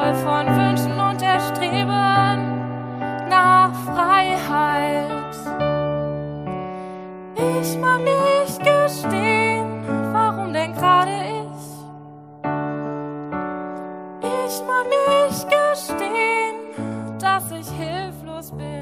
voll von Wünschen und Erstreben nach Freiheit. Ich mag nicht gestehen, warum denn gerade ich? Ich mag nicht gestehen, dass ich hilflos bin.